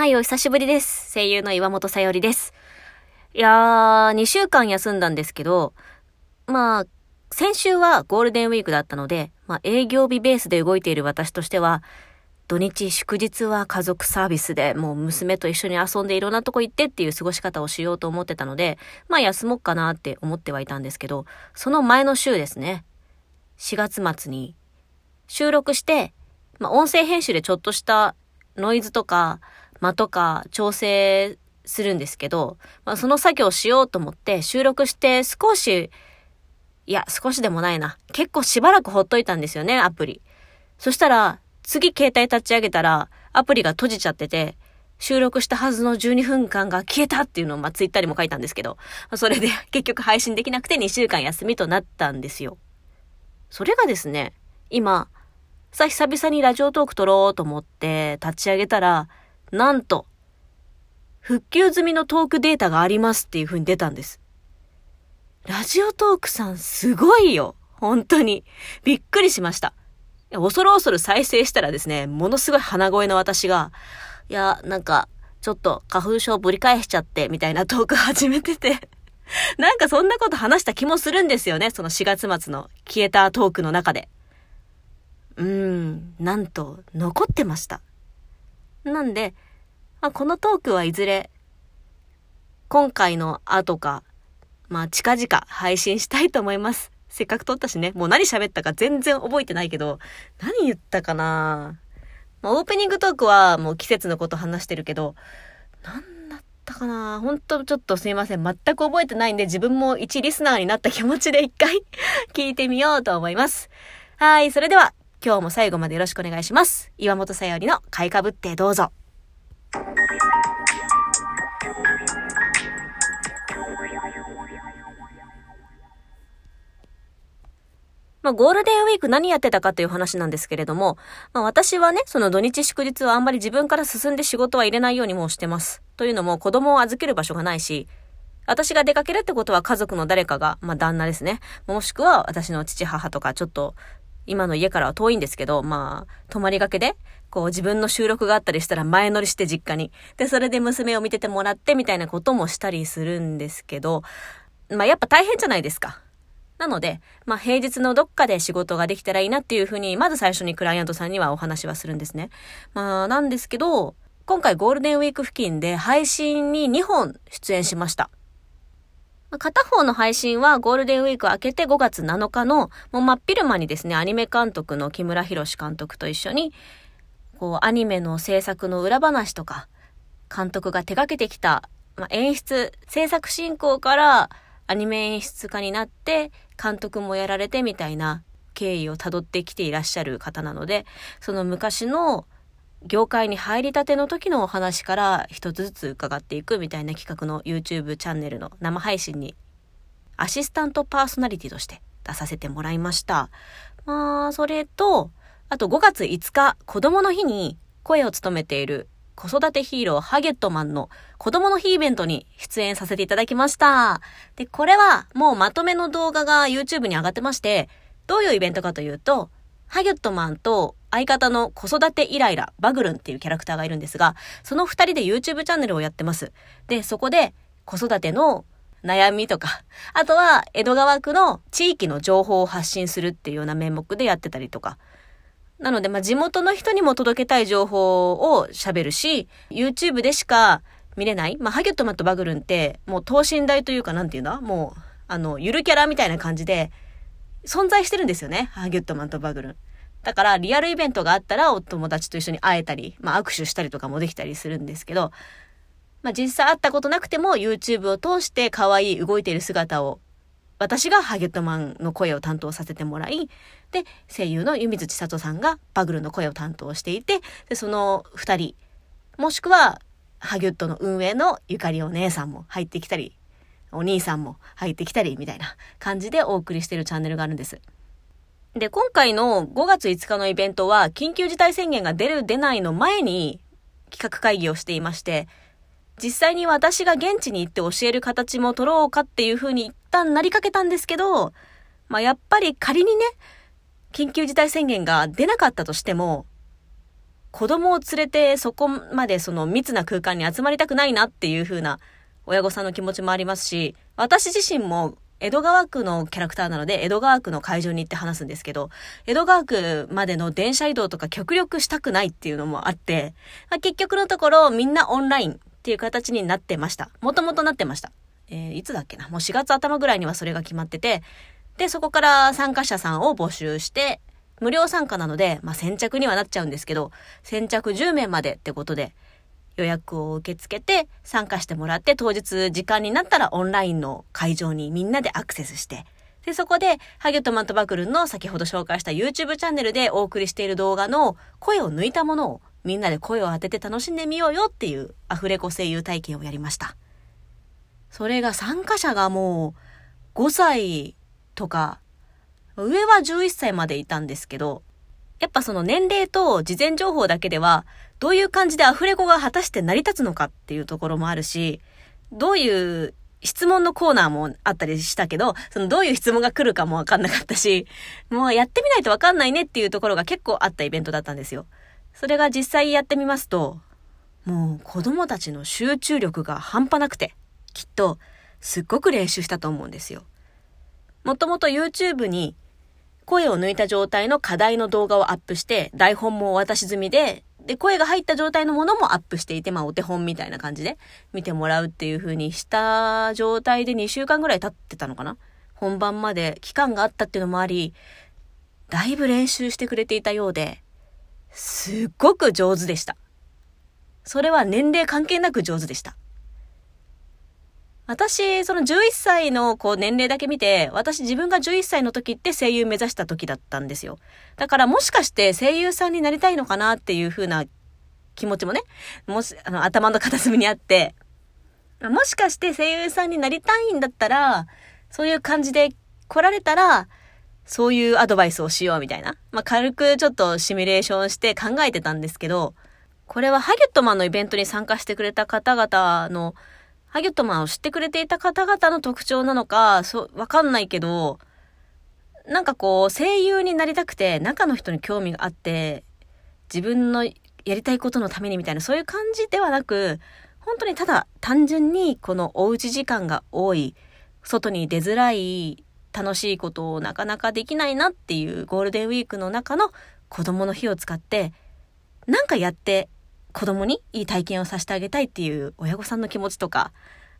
はい、お久しぶりです。声優の岩本さよりです。いやー、2週間休んだんですけど、まあ、先週はゴールデンウィークだったので、まあ営業日ベースで動いている私としては、土日祝日は家族サービスでもう娘と一緒に遊んでいろんなとこ行ってっていう過ごし方をしようと思ってたので、まあ休もうかなって思ってはいたんですけど、その前の週ですね。4月末に収録して、まあ音声編集でちょっとしたノイズとか、間とか調整するんですけど、まあ、その作業をしようと思って収録して少し、いや、少しでもないな。結構しばらくほっといたんですよね、アプリ。そしたら、次携帯立ち上げたら、アプリが閉じちゃってて、収録したはずの12分間が消えたっていうのを、まあ、ツイッターにも書いたんですけど、それで結局配信できなくて2週間休みとなったんですよ。それがですね、今、さ、久々にラジオトーク撮ろうと思って立ち上げたら、なんと、復旧済みのトークデータがありますっていう風に出たんです。ラジオトークさんすごいよ。本当に。びっくりしました。恐る恐る再生したらですね、ものすごい鼻声の私が、いや、なんか、ちょっと花粉症ぶり返しちゃって、みたいなトーク始めてて なんかそんなこと話した気もするんですよね、その4月末の消えたトークの中で。うーん、なんと、残ってました。なんで、まあ、このトークはいずれ、今回の後か、まあ、近々配信したいと思います。せっかく撮ったしね、もう何喋ったか全然覚えてないけど、何言ったかなまあ、オープニングトークはもう季節のこと話してるけど、何だったかなほんとちょっとすいません。全く覚えてないんで自分も一リスナーになった気持ちで一回 聞いてみようと思います。はい、それでは今日も最後までよろしくお願いします。岩本さよりの買いかぶってどうぞ。まあ、ゴールデンウィーク何やってたかという話なんですけれども、まあ、私はね、その土日祝日はあんまり自分から進んで仕事は入れないようにもしてます。というのも子供を預ける場所がないし、私が出かけるってことは家族の誰かが、まあ、旦那ですね。もしくは私の父母とかちょっと今の家からは遠いんですけど、まあ、泊まりがけで、こう自分の収録があったりしたら前乗りして実家に。で、それで娘を見ててもらってみたいなこともしたりするんですけど、まあやっぱ大変じゃないですか。なので、まあ平日のどっかで仕事ができたらいいなっていうふうに、まず最初にクライアントさんにはお話はするんですね。まあなんですけど、今回ゴールデンウィーク付近で配信に2本出演しました。片方の配信はゴールデンウィーク明けて5月7日の、もう真っ昼間にですね、アニメ監督の木村博監督と一緒に、こう、アニメの制作の裏話とか、監督が手掛けてきた、まあ、演出、制作進行からアニメ演出家になって、監督もやられてみたいな経緯を辿ってきていらっしゃる方なので、その昔の業界に入りたての時のお話から一つずつ伺っていくみたいな企画の YouTube チャンネルの生配信にアシスタントパーソナリティとして出させてもらいました。まあ、それと、あと5月5日、子供の日に声を務めている子育てヒーローハゲットマンの子供の日イベントに出演させていただきました。で、これはもうまとめの動画が YouTube に上がってまして、どういうイベントかというと、ハゲットマンと相方の子育てイライラ、バグルンっていうキャラクターがいるんですが、その二人で YouTube チャンネルをやってます。で、そこで子育ての悩みとか、あとは江戸川区の地域の情報を発信するっていうような名目でやってたりとか。なので、まあ、地元の人にも届けたい情報を喋るし、YouTube でしか見れない。まあ、ハゲットマンとバグルンって、もう等身大というか、なんていうんだ？もう、あの、ゆるキャラみたいな感じで、存在してるんですよね。ハギュットマンとバグルン。だから、リアルイベントがあったら、お友達と一緒に会えたり、まあ、握手したりとかもできたりするんですけど、まあ、実際会ったことなくても、YouTube を通して可愛い動いている姿を、私がハゲットマンの声を担当させてもらい、で、声優の弓月千里さんがバグルの声を担当していて、で、その二人、もしくは、ハギュットの運営のゆかりお姉さんも入ってきたりお兄さんも入ってきたり、みたいな感じでお送りしてるチャンネルがあるんです。で、今回の5月5日のイベントは、緊急事態宣言が出る出ないの前に企画会議をしていまして、実際に私が現地に行って教える形も取ろうかっていう風に一旦なりかけたんですけど、まあ、やっぱり仮にね、緊急事態宣言が出なかったとしても、子供を連れてそこまでその密な空間に集まりたくないなっていう風な親御さんの気持ちもありますし、私自身も江戸川区のキャラクターなので、江戸川区の会場に行って話すんですけど、江戸川区までの電車移動とか極力したくないっていうのもあって、まあ、結局のところみんなオンラインっていう形になってました。もともとなってました。えー、いつだっけな？もう4月頭ぐらいにはそれが決まってて、で、そこから参加者さんを募集して、無料参加なので、まあ、先着にはなっちゃうんですけど、先着10名までってことで、予約を受け付けて参加してもらって当日時間になったらオンラインの会場にみんなでアクセスして、で、そこで、ハゲットマントバクルンの先ほど紹介した YouTube チャンネルでお送りしている動画の声を抜いたものをみんなで声を当てて楽しんでみようよっていうアフレコ声優体験をやりました。それが参加者がもう5歳とか上は11歳までいたんですけど、やっぱその年齢と事前情報だけでは、どういう感じでアフレコが果たして成り立つのかっていうところもあるし、どういう質問のコーナーもあったりしたけど、そのどういう質問が来るかもわかんなかったし、もうやってみないとわかんないねっていうところが結構あったイベントだったんですよ。それが実際やってみますと、もう子供たちの集中力が半端なくて、きっとすっごく練習したと思うんですよ。もともと YouTube に声を抜いた状態の課題の動画をアップして、台本もお渡し済みで、で、声が入った状態のものもアップしていて、まあお手本みたいな感じで見てもらうっていう風にした状態で2週間ぐらい経ってたのかな？本番まで期間があったっていうのもあり、だいぶ練習してくれていたようで、すっごく上手でした。それは年齢関係なく上手でした。私、その11歳のこう年齢だけ見て、私自分が11歳の時って声優目指した時だったんですよ。だからもしかして声優さんになりたいのかなっていう風な気持ちもね、もし、あの、頭の片隅にあって、もしかして声優さんになりたいんだったら、そういう感じで来られたら、そういうアドバイスをしようみたいな。まあ、軽くちょっとシミュレーションして考えてたんですけど、これはハゲットマンのイベントに参加してくれた方々のハギュットマンを知ってくれていた方々の特徴なのか、そ、わかんないけど、なんかこう、声優になりたくて、中の人に興味があって、自分のやりたいことのためにみたいな、そういう感じではなく、本当にただ単純にこのおうち時間が多い、外に出づらい、楽しいことをなかなかできないなっていうゴールデンウィークの中の子供の日を使って、なんかやって子供にいい体験をさせてあげたいっていう親御さんの気持ちとか、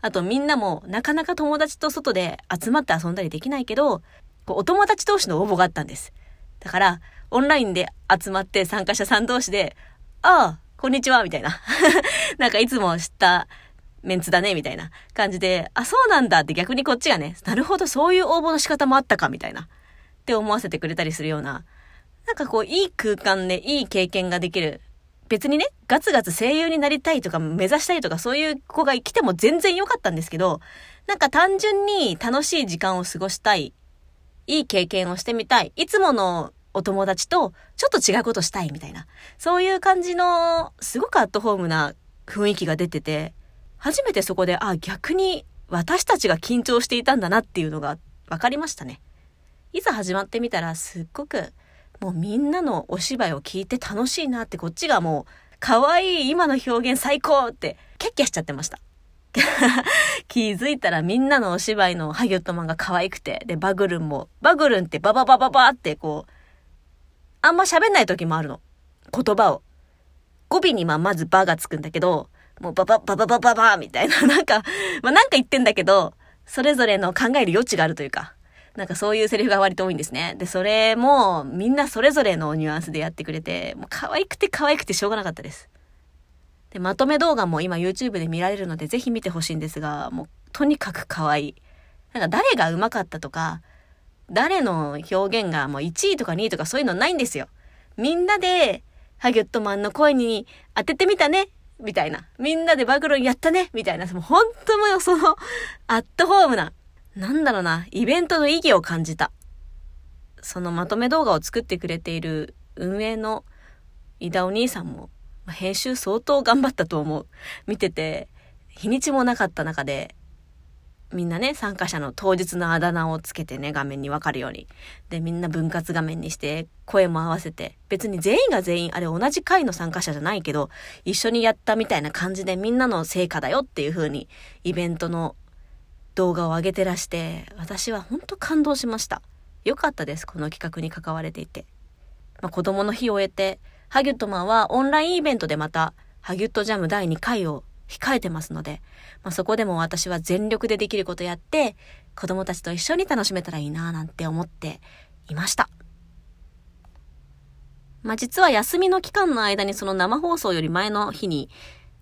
あとみんなもなかなか友達と外で集まって遊んだりできないけど、こうお友達同士の応募があったんです。だから、オンラインで集まって参加者さん同士で、ああ、こんにちは、みたいな。なんかいつも知ったメンツだね、みたいな感じで、あ、そうなんだって逆にこっちがね、なるほど、そういう応募の仕方もあったか、みたいな。って思わせてくれたりするような、なんかこう、いい空間でいい経験ができる別にね、ガツガツ声優になりたいとか目指したいとかそういう子が来ても全然良かったんですけど、なんか単純に楽しい時間を過ごしたい。いい経験をしてみたい。いつものお友達とちょっと違うことしたいみたいな。そういう感じのすごくアットホームな雰囲気が出てて、初めてそこで、あ、逆に私たちが緊張していたんだなっていうのが分かりましたね。いざ始まってみたらすっごくもうみんなのお芝居を聞いて楽しいなってこっちがもう可愛い今の表現最高ってキャッキャしちゃってました。気づいたらみんなのお芝居のハギョットマンが可愛くて、で、バグルンも、バグルンってバババババってこう、あんま喋んない時もあるの。言葉を。語尾にままずバがつくんだけど、もうバババババババみたいな、なんか、まあなんか言ってんだけど、それぞれの考える余地があるというか、なんかそういうセリフが割と多いんですね。で、それもみんなそれぞれのニュアンスでやってくれて、もう可愛くて可愛くてしょうがなかったです。で、まとめ動画も今 YouTube で見られるのでぜひ見てほしいんですが、もうとにかく可愛い。なんか誰が上手かったとか、誰の表現がもう1位とか2位とかそういうのないんですよ。みんなでハギュットマンの声に当ててみたねみたいな。みんなでバグロンやったねみたいな。もう本当もその、アットホームな、なんだろうな、イベントの意義を感じた。そのまとめ動画を作ってくれている運営の井田お兄さんも、編集相当頑張ったと思う。見てて、日にちもなかった中で、みんなね、参加者の当日のあだ名をつけてね、画面にわかるように。で、みんな分割画面にして、声も合わせて、別に全員が全員、あれ同じ回の参加者じゃないけど、一緒にやったみたいな感じでみんなの成果だよっていう風に、イベントの動画を上げてらして、私は本当感動しました。よかったです、この企画に関われていて。まあ、子供の日を終えて、ハギュットマンはオンラインイベントでまた、ハギュットジャム第2回を控えてますので、まあ、そこでも私は全力でできることやって、子供たちと一緒に楽しめたらいいなぁなんて思っていました。まあ、実は休みの期間の間にその生放送より前の日に、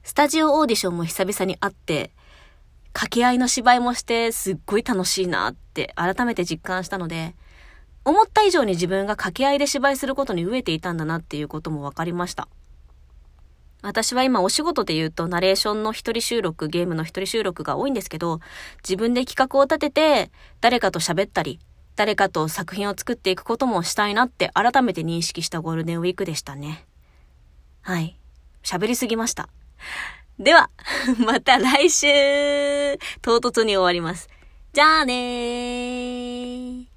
スタジオオーディションも久々に会って、掛け合いの芝居もしてすっごい楽しいなって改めて実感したので、思った以上に自分が掛け合いで芝居することに飢えていたんだなっていうことも分かりました。私は今お仕事で言うとナレーションの一人収録、ゲームの一人収録が多いんですけど、自分で企画を立てて誰かと喋ったり、誰かと作品を作っていくこともしたいなって改めて認識したゴールデンウィークでしたね。はい。喋りすぎました。では、また来週唐突に終わります。じゃあねー。